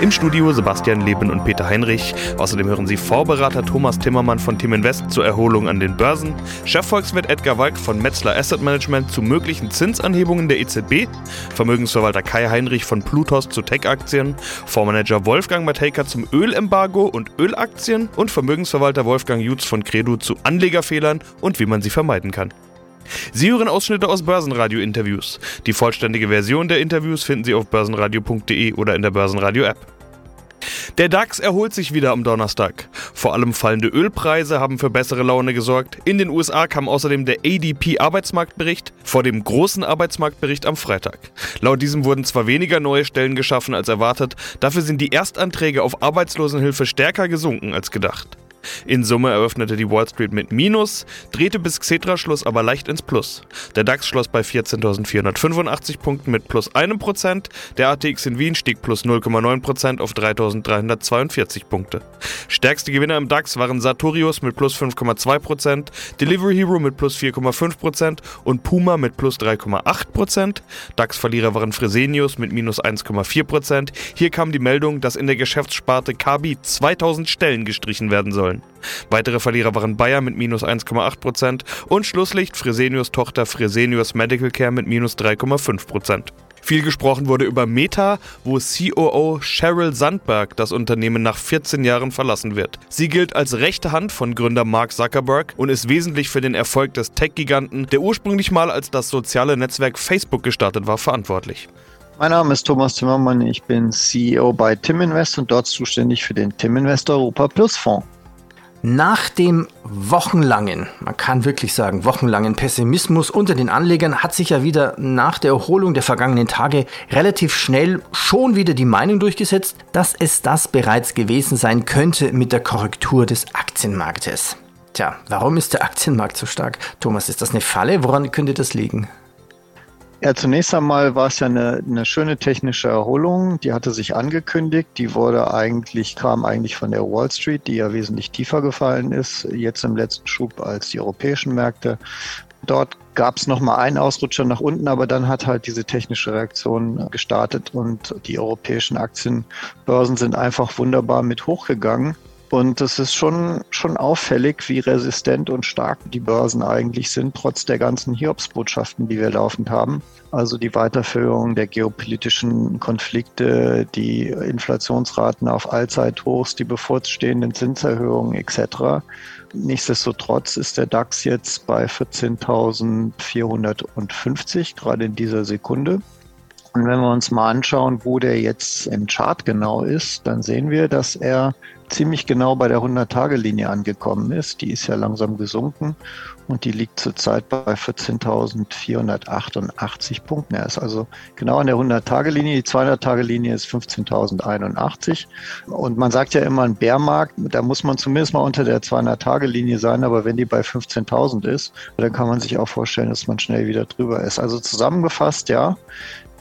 Im Studio Sebastian Leben und Peter Heinrich. Außerdem hören Sie Vorberater Thomas Timmermann von Tim Invest zur Erholung an den Börsen, Chefvolkswirt Edgar Walk von Metzler Asset Management zu möglichen Zinsanhebungen der EZB, Vermögensverwalter Kai Heinrich von Plutos zu Tech-Aktien, Fondsmanager Wolfgang Matejka zum Ölembargo und Ölaktien und Vermögensverwalter Wolfgang Jutz von Credo zu Anlegerfehlern und wie man sie vermeiden kann. Sie hören Ausschnitte aus Börsenradio-Interviews. Die vollständige Version der Interviews finden Sie auf börsenradio.de oder in der Börsenradio-App. Der DAX erholt sich wieder am Donnerstag. Vor allem fallende Ölpreise haben für bessere Laune gesorgt. In den USA kam außerdem der ADP-Arbeitsmarktbericht vor dem großen Arbeitsmarktbericht am Freitag. Laut diesem wurden zwar weniger neue Stellen geschaffen als erwartet, dafür sind die Erstanträge auf Arbeitslosenhilfe stärker gesunken als gedacht. In Summe eröffnete die Wall Street mit Minus, drehte bis Xetra-Schluss aber leicht ins Plus. Der DAX schloss bei 14.485 Punkten mit plus einem Prozent, der ATX in Wien stieg plus 0,9 Prozent auf 3.342 Punkte. Stärkste Gewinner im DAX waren Sartorius mit plus 5,2 Prozent, Delivery Hero mit plus 4,5 Prozent und Puma mit plus 3,8 Prozent. DAX-Verlierer waren Fresenius mit minus 1,4 Prozent. Hier kam die Meldung, dass in der Geschäftssparte Kabi 2000 Stellen gestrichen werden sollen. Weitere Verlierer waren Bayer mit minus 1,8% und Schlusslicht Fresenius Tochter Fresenius Medical Care mit minus 3,5%. Viel gesprochen wurde über Meta, wo COO Sheryl Sandberg das Unternehmen nach 14 Jahren verlassen wird. Sie gilt als rechte Hand von Gründer Mark Zuckerberg und ist wesentlich für den Erfolg des Tech-Giganten, der ursprünglich mal als das soziale Netzwerk Facebook gestartet war, verantwortlich. Mein Name ist Thomas Timmermann, ich bin CEO bei Tim Invest und dort zuständig für den Tim Invest Europa Plus Fonds. Nach dem wochenlangen, man kann wirklich sagen, wochenlangen Pessimismus unter den Anlegern hat sich ja wieder nach der Erholung der vergangenen Tage relativ schnell schon wieder die Meinung durchgesetzt, dass es das bereits gewesen sein könnte mit der Korrektur des Aktienmarktes. Tja, warum ist der Aktienmarkt so stark? Thomas, ist das eine Falle? Woran könnte das liegen? Ja, zunächst einmal war es ja eine, eine schöne technische Erholung. Die hatte sich angekündigt. Die wurde eigentlich, kam eigentlich von der Wall Street, die ja wesentlich tiefer gefallen ist, jetzt im letzten Schub als die europäischen Märkte. Dort gab es nochmal einen Ausrutscher nach unten, aber dann hat halt diese technische Reaktion gestartet und die europäischen Aktienbörsen sind einfach wunderbar mit hochgegangen. Und es ist schon, schon auffällig, wie resistent und stark die Börsen eigentlich sind, trotz der ganzen Hiobsbotschaften, die wir laufend haben. Also die Weiterführung der geopolitischen Konflikte, die Inflationsraten auf Allzeithochs, die bevorstehenden Zinserhöhungen etc. Nichtsdestotrotz ist der DAX jetzt bei 14.450, gerade in dieser Sekunde. Und wenn wir uns mal anschauen, wo der jetzt im Chart genau ist, dann sehen wir, dass er ziemlich genau bei der 100-Tage-Linie angekommen ist. Die ist ja langsam gesunken und die liegt zurzeit bei 14.488 Punkten. Er ist also genau an der 100-Tage-Linie. Die 200-Tage-Linie ist 15.081. Und man sagt ja immer, ein Bärmarkt, da muss man zumindest mal unter der 200-Tage-Linie sein. Aber wenn die bei 15.000 ist, dann kann man sich auch vorstellen, dass man schnell wieder drüber ist. Also zusammengefasst, ja,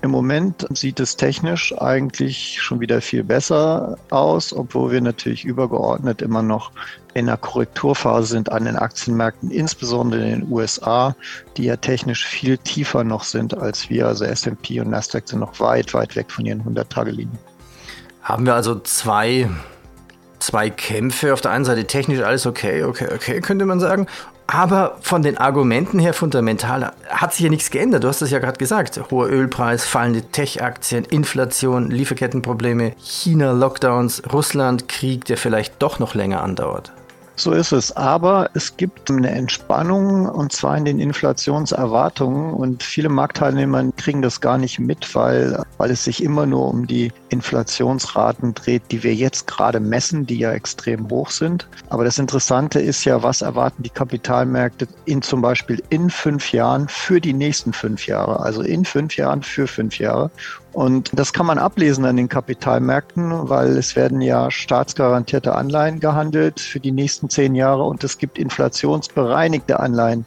im Moment sieht es technisch eigentlich schon wieder viel besser aus, obwohl wir natürlich übergeordnet immer noch in einer Korrekturphase sind an den Aktienmärkten, insbesondere in den USA, die ja technisch viel tiefer noch sind als wir. Also S&P und Nasdaq sind noch weit, weit weg von ihren 100-Tage-Linien. Haben wir also zwei zwei Kämpfe. Auf der einen Seite technisch alles okay, okay, okay, könnte man sagen. Aber von den Argumenten her fundamental hat sich ja nichts geändert. Du hast es ja gerade gesagt. Hoher Ölpreis, fallende Tech-Aktien, Inflation, Lieferkettenprobleme, China-Lockdowns, Russland-Krieg, der vielleicht doch noch länger andauert. So ist es. Aber es gibt eine Entspannung und zwar in den Inflationserwartungen und viele Marktteilnehmer kriegen das gar nicht mit, weil, weil es sich immer nur um die Inflationsraten dreht, die wir jetzt gerade messen, die ja extrem hoch sind. Aber das Interessante ist ja, was erwarten die Kapitalmärkte in zum Beispiel in fünf Jahren für die nächsten fünf Jahre, also in fünf Jahren für fünf Jahre. Und das kann man ablesen an den Kapitalmärkten, weil es werden ja staatsgarantierte Anleihen gehandelt für die nächsten zehn Jahre und es gibt inflationsbereinigte Anleihen,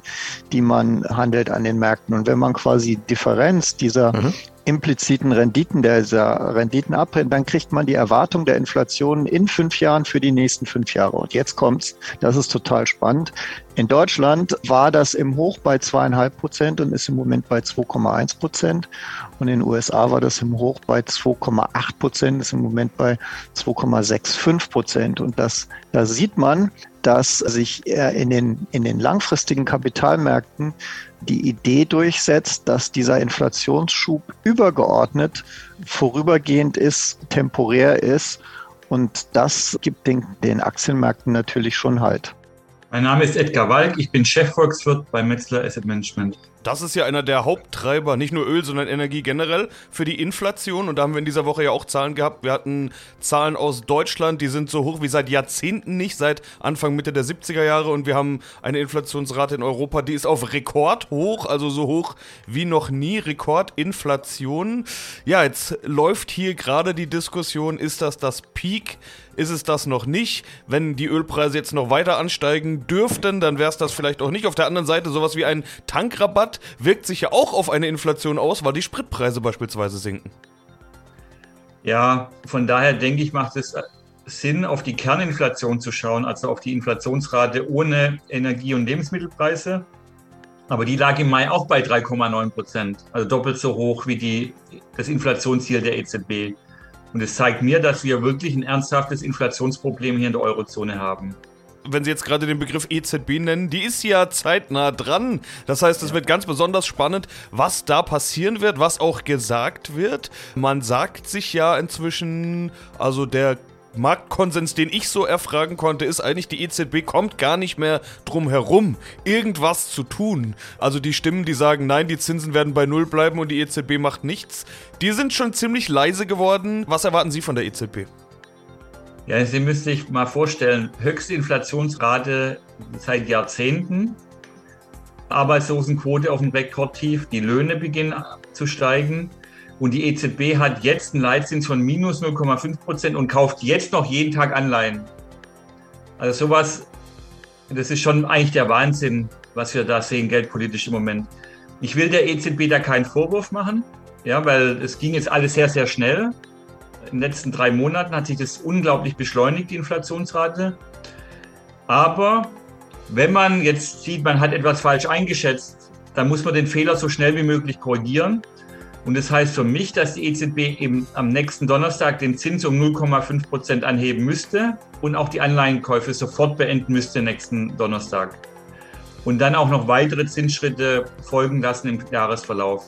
die man handelt an den Märkten. Und wenn man quasi Differenz dieser mhm impliziten Renditen, dieser Renditen abbrennt, dann kriegt man die Erwartung der Inflation in fünf Jahren für die nächsten fünf Jahre. Und jetzt kommt's, das ist total spannend. In Deutschland war das im Hoch bei zweieinhalb Prozent und ist im Moment bei 2,1 Prozent. Und in den USA war das im Hoch bei 2,8 Prozent, ist im Moment bei 2,65 Prozent. Und das, da sieht man, dass sich in den, in den langfristigen Kapitalmärkten die Idee durchsetzt, dass dieser Inflationsschub übergeordnet vorübergehend ist, temporär ist. Und das gibt den, den Aktienmärkten natürlich schon Halt. Mein Name ist Edgar Walk, ich bin Chefvolkswirt bei Metzler Asset Management. Das ist ja einer der Haupttreiber, nicht nur Öl, sondern Energie generell für die Inflation. Und da haben wir in dieser Woche ja auch Zahlen gehabt. Wir hatten Zahlen aus Deutschland, die sind so hoch wie seit Jahrzehnten nicht, seit Anfang Mitte der 70er Jahre. Und wir haben eine Inflationsrate in Europa, die ist auf Rekord hoch, also so hoch wie noch nie. Rekordinflation. Ja, jetzt läuft hier gerade die Diskussion, ist das das Peak? Ist es das noch nicht. Wenn die Ölpreise jetzt noch weiter ansteigen dürften, dann wäre es das vielleicht auch nicht. Auf der anderen Seite sowas wie ein Tankrabatt wirkt sich ja auch auf eine Inflation aus, weil die Spritpreise beispielsweise sinken. Ja, von daher denke ich, macht es Sinn, auf die Kerninflation zu schauen, also auf die Inflationsrate ohne Energie- und Lebensmittelpreise. Aber die lag im Mai auch bei 3,9 Prozent, also doppelt so hoch wie die, das Inflationsziel der EZB. Und es zeigt mir, dass wir wirklich ein ernsthaftes Inflationsproblem hier in der Eurozone haben wenn Sie jetzt gerade den Begriff EZB nennen, die ist ja zeitnah dran. Das heißt, es wird ganz besonders spannend, was da passieren wird, was auch gesagt wird. Man sagt sich ja inzwischen, also der Marktkonsens, den ich so erfragen konnte, ist eigentlich, die EZB kommt gar nicht mehr drum herum, irgendwas zu tun. Also die Stimmen, die sagen, nein, die Zinsen werden bei Null bleiben und die EZB macht nichts, die sind schon ziemlich leise geworden. Was erwarten Sie von der EZB? Ja, Sie müssen sich mal vorstellen, höchste Inflationsrate seit Jahrzehnten, Arbeitslosenquote auf dem Rekordtief, die Löhne beginnen zu steigen. Und die EZB hat jetzt einen Leitzins von minus 0,5 Prozent und kauft jetzt noch jeden Tag Anleihen. Also sowas, das ist schon eigentlich der Wahnsinn, was wir da sehen, geldpolitisch im Moment. Ich will der EZB da keinen Vorwurf machen, ja, weil es ging jetzt alles sehr, sehr schnell. In den letzten drei Monaten hat sich das unglaublich beschleunigt, die Inflationsrate. Aber wenn man jetzt sieht, man hat etwas falsch eingeschätzt, dann muss man den Fehler so schnell wie möglich korrigieren. Und das heißt für mich, dass die EZB eben am nächsten Donnerstag den Zins um 0,5 Prozent anheben müsste und auch die Anleihenkäufe sofort beenden müsste nächsten Donnerstag. Und dann auch noch weitere Zinsschritte folgen lassen im Jahresverlauf.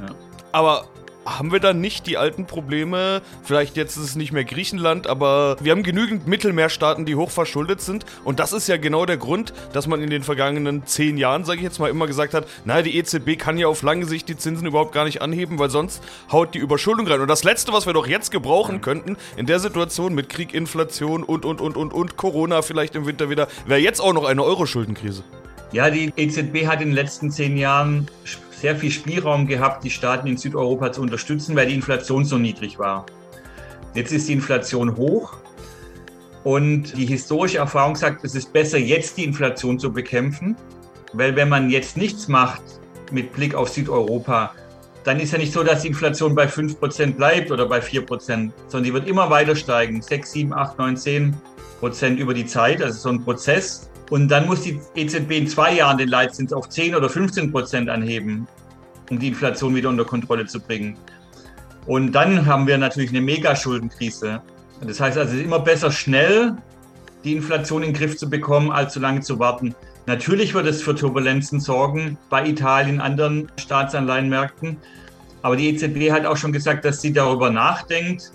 Ja. Aber haben wir dann nicht die alten Probleme? Vielleicht jetzt ist es nicht mehr Griechenland, aber wir haben genügend Mittelmeerstaaten, die hochverschuldet sind. Und das ist ja genau der Grund, dass man in den vergangenen zehn Jahren, sage ich jetzt mal, immer gesagt hat, naja, die EZB kann ja auf lange Sicht die Zinsen überhaupt gar nicht anheben, weil sonst haut die Überschuldung rein. Und das Letzte, was wir doch jetzt gebrauchen könnten, in der Situation mit Krieg, Inflation und, und, und, und, und Corona vielleicht im Winter wieder, wäre jetzt auch noch eine Euro-Schuldenkrise. Ja, die EZB hat in den letzten zehn Jahren sehr viel Spielraum gehabt, die Staaten in Südeuropa zu unterstützen, weil die Inflation so niedrig war. Jetzt ist die Inflation hoch und die historische Erfahrung sagt, es ist besser, jetzt die Inflation zu bekämpfen, weil wenn man jetzt nichts macht mit Blick auf Südeuropa, dann ist ja nicht so, dass die Inflation bei 5% bleibt oder bei 4%, sondern die wird immer weiter steigen, 6, 7, 8, 9, 10% über die Zeit, also so ein Prozess. Und dann muss die EZB in zwei Jahren den Leitzins auf 10 oder 15 Prozent anheben, um die Inflation wieder unter Kontrolle zu bringen. Und dann haben wir natürlich eine Megaschuldenkrise. Das heißt also, es ist immer besser, schnell die Inflation in den Griff zu bekommen, als zu lange zu warten. Natürlich wird es für Turbulenzen sorgen bei Italien, anderen Staatsanleihenmärkten. Aber die EZB hat auch schon gesagt, dass sie darüber nachdenkt,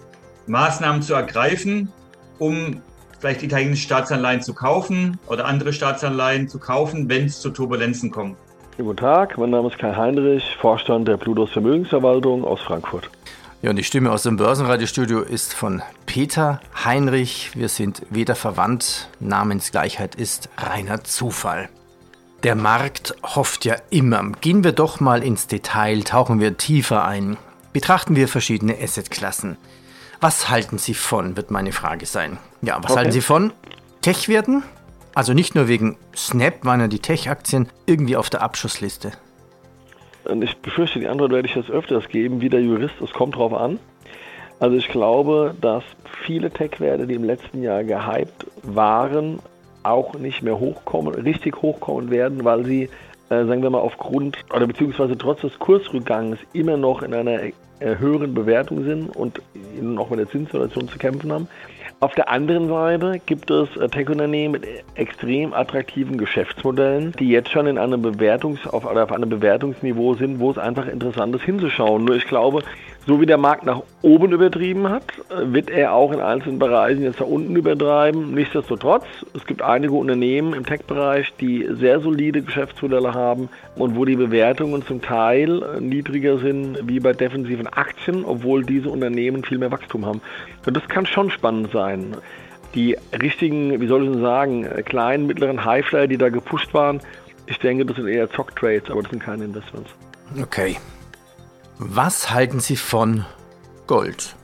Maßnahmen zu ergreifen, um vielleicht italienische Staatsanleihen zu kaufen oder andere Staatsanleihen zu kaufen, wenn es zu Turbulenzen kommt. Guten Tag, mein Name ist Kai Heinrich, Vorstand der Plutos Vermögensverwaltung aus Frankfurt. Ja, und die Stimme aus dem Börsenradiostudio ist von Peter Heinrich. Wir sind weder verwandt, Namensgleichheit ist reiner Zufall. Der Markt hofft ja immer. Gehen wir doch mal ins Detail, tauchen wir tiefer ein. Betrachten wir verschiedene Assetklassen. Was halten Sie von, wird meine Frage sein. Ja, was okay. halten Sie von Tech-Werten? Also nicht nur wegen Snap waren ja die Tech-Aktien irgendwie auf der Abschussliste. und ich befürchte, die Antwort werde ich jetzt öfters geben, wie der Jurist, es kommt drauf an. Also ich glaube, dass viele Tech-Werte, die im letzten Jahr gehypt waren, auch nicht mehr hochkommen, richtig hochkommen werden, weil sie, äh, sagen wir mal, aufgrund oder beziehungsweise trotz des Kursrückgangs immer noch in einer äh, höheren Bewertung sind und noch mit der Zinssituation zu kämpfen haben. Auf der anderen Seite gibt es äh, Tech-Unternehmen mit extrem attraktiven Geschäftsmodellen, die jetzt schon in einem Bewertungs auf, auf einem Bewertungsniveau sind, wo es einfach interessant ist hinzuschauen. Nur ich glaube, so wie der Markt nach oben übertrieben hat, wird er auch in einzelnen Bereichen jetzt nach unten übertreiben. Nichtsdestotrotz, es gibt einige Unternehmen im Tech-Bereich, die sehr solide Geschäftsmodelle haben und wo die Bewertungen zum Teil niedriger sind wie bei defensiven Aktien, obwohl diese Unternehmen viel mehr Wachstum haben. Und das kann schon spannend sein. Die richtigen, wie soll ich denn sagen, kleinen, mittleren Highflyer, die da gepusht waren, ich denke, das sind eher Zock-Trades, aber das sind keine Investments. Okay. Was halten Sie von Gold?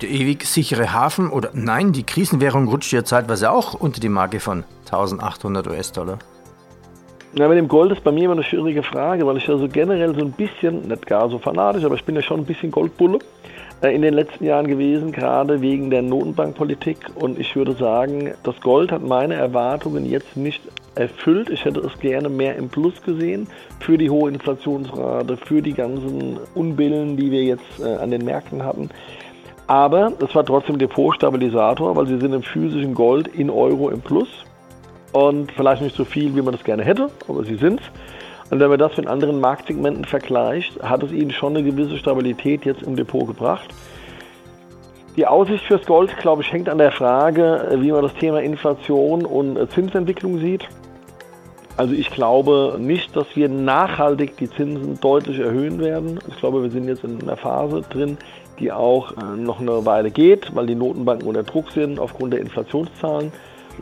Der ewig sichere Hafen oder nein, die Krisenwährung rutscht ja zeitweise auch unter die Marke von 1800 US-Dollar. Na, mit dem Gold ist bei mir immer eine schwierige Frage, weil ich ja so generell so ein bisschen, nicht gar so fanatisch, aber ich bin ja schon ein bisschen Goldbulle in den letzten Jahren gewesen, gerade wegen der Notenbankpolitik. Und ich würde sagen, das Gold hat meine Erwartungen jetzt nicht erfüllt. Ich hätte es gerne mehr im Plus gesehen für die hohe Inflationsrate, für die ganzen Unbillen, die wir jetzt äh, an den Märkten hatten. Aber es war trotzdem Depotstabilisator, weil sie sind im physischen Gold in Euro im Plus. Und vielleicht nicht so viel, wie man das gerne hätte, aber sie sind es. Und wenn man das mit anderen Marktsegmenten vergleicht, hat es ihnen schon eine gewisse Stabilität jetzt im Depot gebracht. Die Aussicht fürs Gold, glaube ich, hängt an der Frage, wie man das Thema Inflation und Zinsentwicklung sieht. Also ich glaube nicht, dass wir nachhaltig die Zinsen deutlich erhöhen werden. Ich glaube, wir sind jetzt in einer Phase drin, die auch äh, noch eine Weile geht, weil die Notenbanken unter Druck sind aufgrund der Inflationszahlen.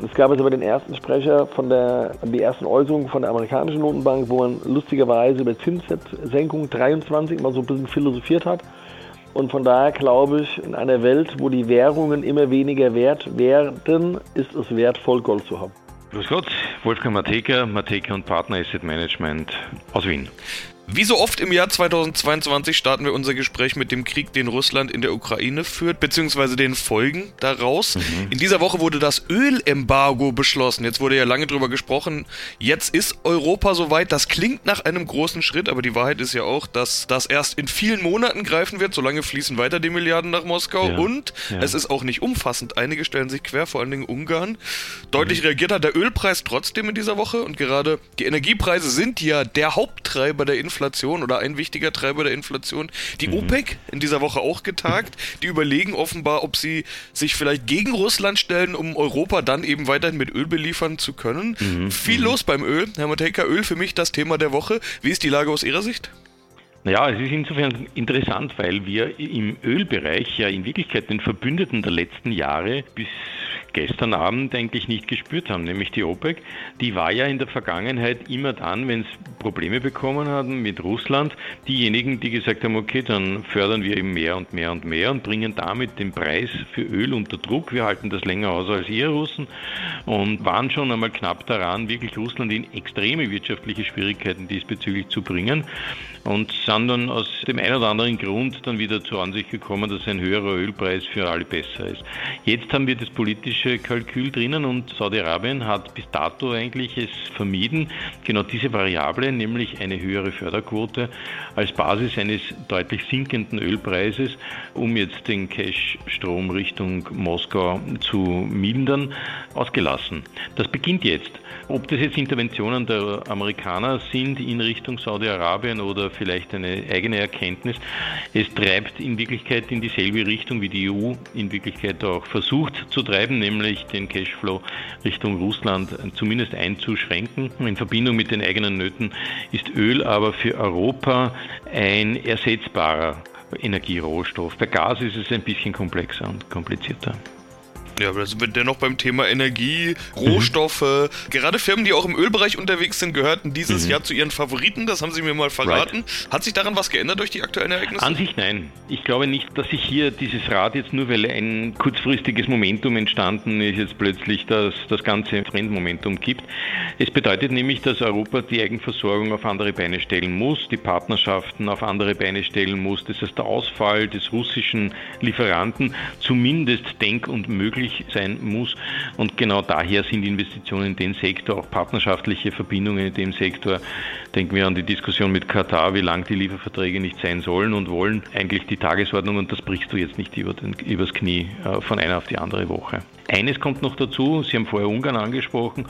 Es gab jetzt aber den ersten Sprecher von der, die ersten Äußerungen von der amerikanischen Notenbank, wo man lustigerweise über Zinssenkung 23 mal so ein bisschen philosophiert hat. Und von daher glaube ich, in einer Welt, wo die Währungen immer weniger wert werden, ist es wertvoll, Gold zu haben. Grüß Gott, Wolfgang Mateka, Mateka und Partner Asset Management aus Wien. Wie so oft im Jahr 2022 starten wir unser Gespräch mit dem Krieg, den Russland in der Ukraine führt, beziehungsweise den Folgen daraus. Mhm. In dieser Woche wurde das Ölembargo beschlossen. Jetzt wurde ja lange drüber gesprochen. Jetzt ist Europa soweit. Das klingt nach einem großen Schritt, aber die Wahrheit ist ja auch, dass das erst in vielen Monaten greifen wird. Solange fließen weiter die Milliarden nach Moskau. Ja. Und ja. es ist auch nicht umfassend. Einige stellen sich quer, vor allen Dingen Ungarn. Deutlich mhm. reagiert hat der Ölpreis trotzdem in dieser Woche. Und gerade die Energiepreise sind ja der Haupttreiber der Inflation Inflation oder ein wichtiger Treiber der Inflation. Die mhm. OPEC in dieser Woche auch getagt. Die überlegen offenbar, ob sie sich vielleicht gegen Russland stellen, um Europa dann eben weiterhin mit Öl beliefern zu können. Mhm. Viel mhm. los beim Öl. Herr Matejka, Öl für mich das Thema der Woche. Wie ist die Lage aus Ihrer Sicht? Naja, es ist insofern interessant, weil wir im Ölbereich ja in Wirklichkeit den Verbündeten der letzten Jahre bis gestern Abend eigentlich nicht gespürt haben, nämlich die OPEC. Die war ja in der Vergangenheit immer dann, wenn es Probleme bekommen hatten mit Russland, diejenigen, die gesagt haben, okay, dann fördern wir eben mehr und mehr und mehr und bringen damit den Preis für Öl unter Druck. Wir halten das länger aus als ihr Russen und waren schon einmal knapp daran, wirklich Russland in extreme wirtschaftliche Schwierigkeiten diesbezüglich zu bringen und sind dann aus dem einen oder anderen Grund dann wieder zur Ansicht gekommen, dass ein höherer Ölpreis für alle besser ist. Jetzt haben wir das politische Kalkül drinnen und Saudi-Arabien hat bis dato eigentlich es vermieden, genau diese Variable, nämlich eine höhere Förderquote, als Basis eines deutlich sinkenden Ölpreises, um jetzt den Cash-Strom Richtung Moskau zu mildern, ausgelassen. Das beginnt jetzt. Ob das jetzt Interventionen der Amerikaner sind in Richtung Saudi-Arabien oder vielleicht eine eigene Erkenntnis, es treibt in Wirklichkeit in dieselbe Richtung, wie die EU in Wirklichkeit auch versucht zu treiben, nämlich den Cashflow Richtung Russland zumindest einzuschränken. In Verbindung mit den eigenen Nöten ist Öl aber für Europa ein ersetzbarer Energierohstoff. Bei Gas ist es ein bisschen komplexer und komplizierter. Ja, aber da sind wir dennoch beim Thema Energie, Rohstoffe. Mhm. Gerade Firmen, die auch im Ölbereich unterwegs sind, gehörten dieses mhm. Jahr zu ihren Favoriten. Das haben Sie mir mal verraten. Right. Hat sich daran was geändert durch die aktuellen Ereignisse? An sich nein. Ich glaube nicht, dass sich hier dieses Rad jetzt nur, weil ein kurzfristiges Momentum entstanden ist, jetzt plötzlich das, das ganze Trendmomentum gibt. Es bedeutet nämlich, dass Europa die Eigenversorgung auf andere Beine stellen muss, die Partnerschaften auf andere Beine stellen muss. Das heißt, der Ausfall des russischen Lieferanten zumindest denk- und möglich möglich sein muss. Und genau daher sind Investitionen in den Sektor, auch partnerschaftliche Verbindungen in dem Sektor, denken wir an die Diskussion mit Katar, wie lang die Lieferverträge nicht sein sollen und wollen, eigentlich die Tagesordnung und das brichst du jetzt nicht über den, übers Knie äh, von einer auf die andere Woche. Eines kommt noch dazu, Sie haben vorher Ungarn angesprochen.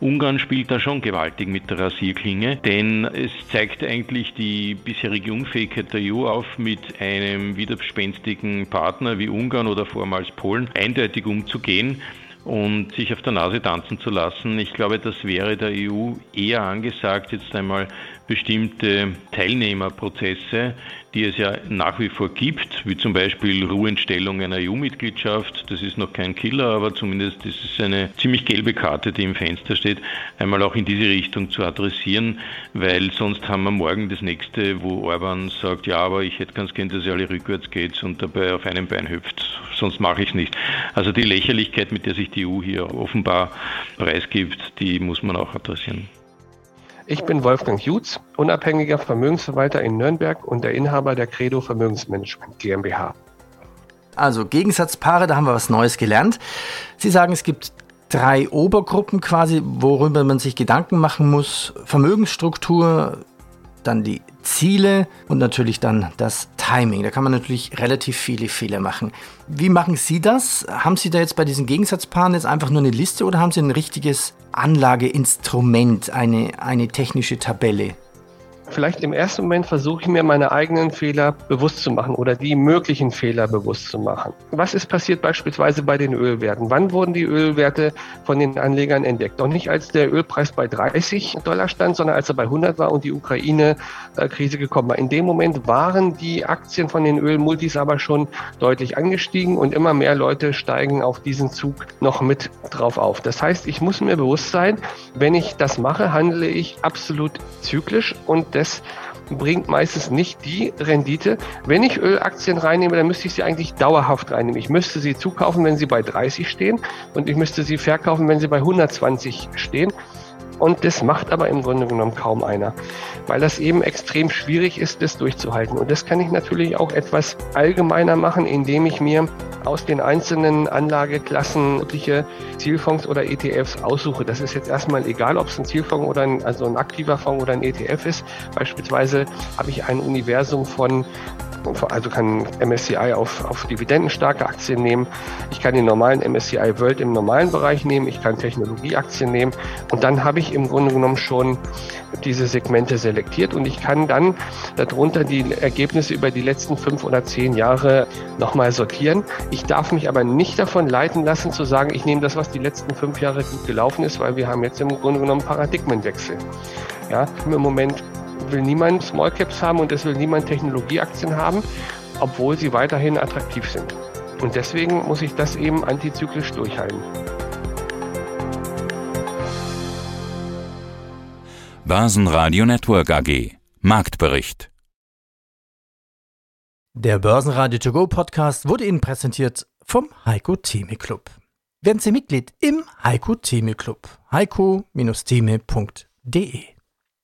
Ungarn spielt da schon gewaltig mit der Rasierklinge, denn es zeigt eigentlich die bisherige Unfähigkeit der EU auf, mit einem widerspenstigen Partner wie Ungarn oder vormals Polen eindeutig umzugehen und sich auf der Nase tanzen zu lassen. Ich glaube, das wäre der EU eher angesagt, jetzt einmal bestimmte Teilnehmerprozesse, die es ja nach wie vor gibt, wie zum Beispiel Ruheentstellung einer EU-Mitgliedschaft. Das ist noch kein Killer, aber zumindest ist es eine ziemlich gelbe Karte, die im Fenster steht, einmal auch in diese Richtung zu adressieren, weil sonst haben wir morgen das nächste, wo Orban sagt, ja, aber ich hätte ganz gern, dass ihr alle rückwärts geht und dabei auf einem Bein hüpft. Sonst mache ich es nicht. Also die Lächerlichkeit, mit der sich die EU hier offenbar preisgibt, die muss man auch adressieren. Ich bin Wolfgang Jutz, unabhängiger Vermögensverwalter in Nürnberg und der Inhaber der Credo Vermögensmanagement GmbH. Also Gegensatzpaare, da haben wir was Neues gelernt. Sie sagen, es gibt drei Obergruppen quasi, worüber man sich Gedanken machen muss. Vermögensstruktur, dann die Ziele und natürlich dann das Timing. Da kann man natürlich relativ viele Fehler machen. Wie machen Sie das? Haben Sie da jetzt bei diesen Gegensatzpaaren jetzt einfach nur eine Liste oder haben Sie ein richtiges Anlageinstrument, eine, eine technische Tabelle? Vielleicht im ersten Moment versuche ich mir meine eigenen Fehler bewusst zu machen oder die möglichen Fehler bewusst zu machen. Was ist passiert beispielsweise bei den Ölwerten? Wann wurden die Ölwerte von den Anlegern entdeckt? Doch nicht als der Ölpreis bei 30 Dollar stand, sondern als er bei 100 war und die Ukraine-Krise gekommen war. In dem Moment waren die Aktien von den Ölmultis aber schon deutlich angestiegen und immer mehr Leute steigen auf diesen Zug noch mit drauf auf. Das heißt, ich muss mir bewusst sein, wenn ich das mache, handle ich absolut zyklisch und das bringt meistens nicht die Rendite. Wenn ich Ölaktien reinnehme, dann müsste ich sie eigentlich dauerhaft reinnehmen. Ich müsste sie zukaufen, wenn sie bei 30 stehen und ich müsste sie verkaufen, wenn sie bei 120 stehen. Und das macht aber im Grunde genommen kaum einer, weil das eben extrem schwierig ist, das durchzuhalten. Und das kann ich natürlich auch etwas allgemeiner machen, indem ich mir aus den einzelnen Anlageklassen wirkliche Zielfonds oder ETFs aussuche. Das ist jetzt erstmal egal, ob es ein Zielfonds oder ein, also ein aktiver Fonds oder ein ETF ist. Beispielsweise habe ich ein Universum von also kann MSCI auf, auf dividendenstarke Aktien nehmen. Ich kann den normalen MSCI World im normalen Bereich nehmen. Ich kann Technologieaktien nehmen. Und dann habe ich im Grunde genommen schon diese Segmente selektiert und ich kann dann darunter die Ergebnisse über die letzten fünf oder zehn Jahre nochmal sortieren. Ich darf mich aber nicht davon leiten lassen zu sagen, ich nehme das, was die letzten fünf Jahre gut gelaufen ist, weil wir haben jetzt im Grunde genommen Paradigmenwechsel. Ja, im Moment will niemand Small Caps haben und es will niemand Technologieaktien haben, obwohl sie weiterhin attraktiv sind. Und deswegen muss ich das eben antizyklisch durchhalten. Börsenradio Network AG Marktbericht Der Börsenradio To Go Podcast wurde Ihnen präsentiert vom Heiko Theme Club. Werden Sie Mitglied im Heiko Theme Club. heiko-theme.de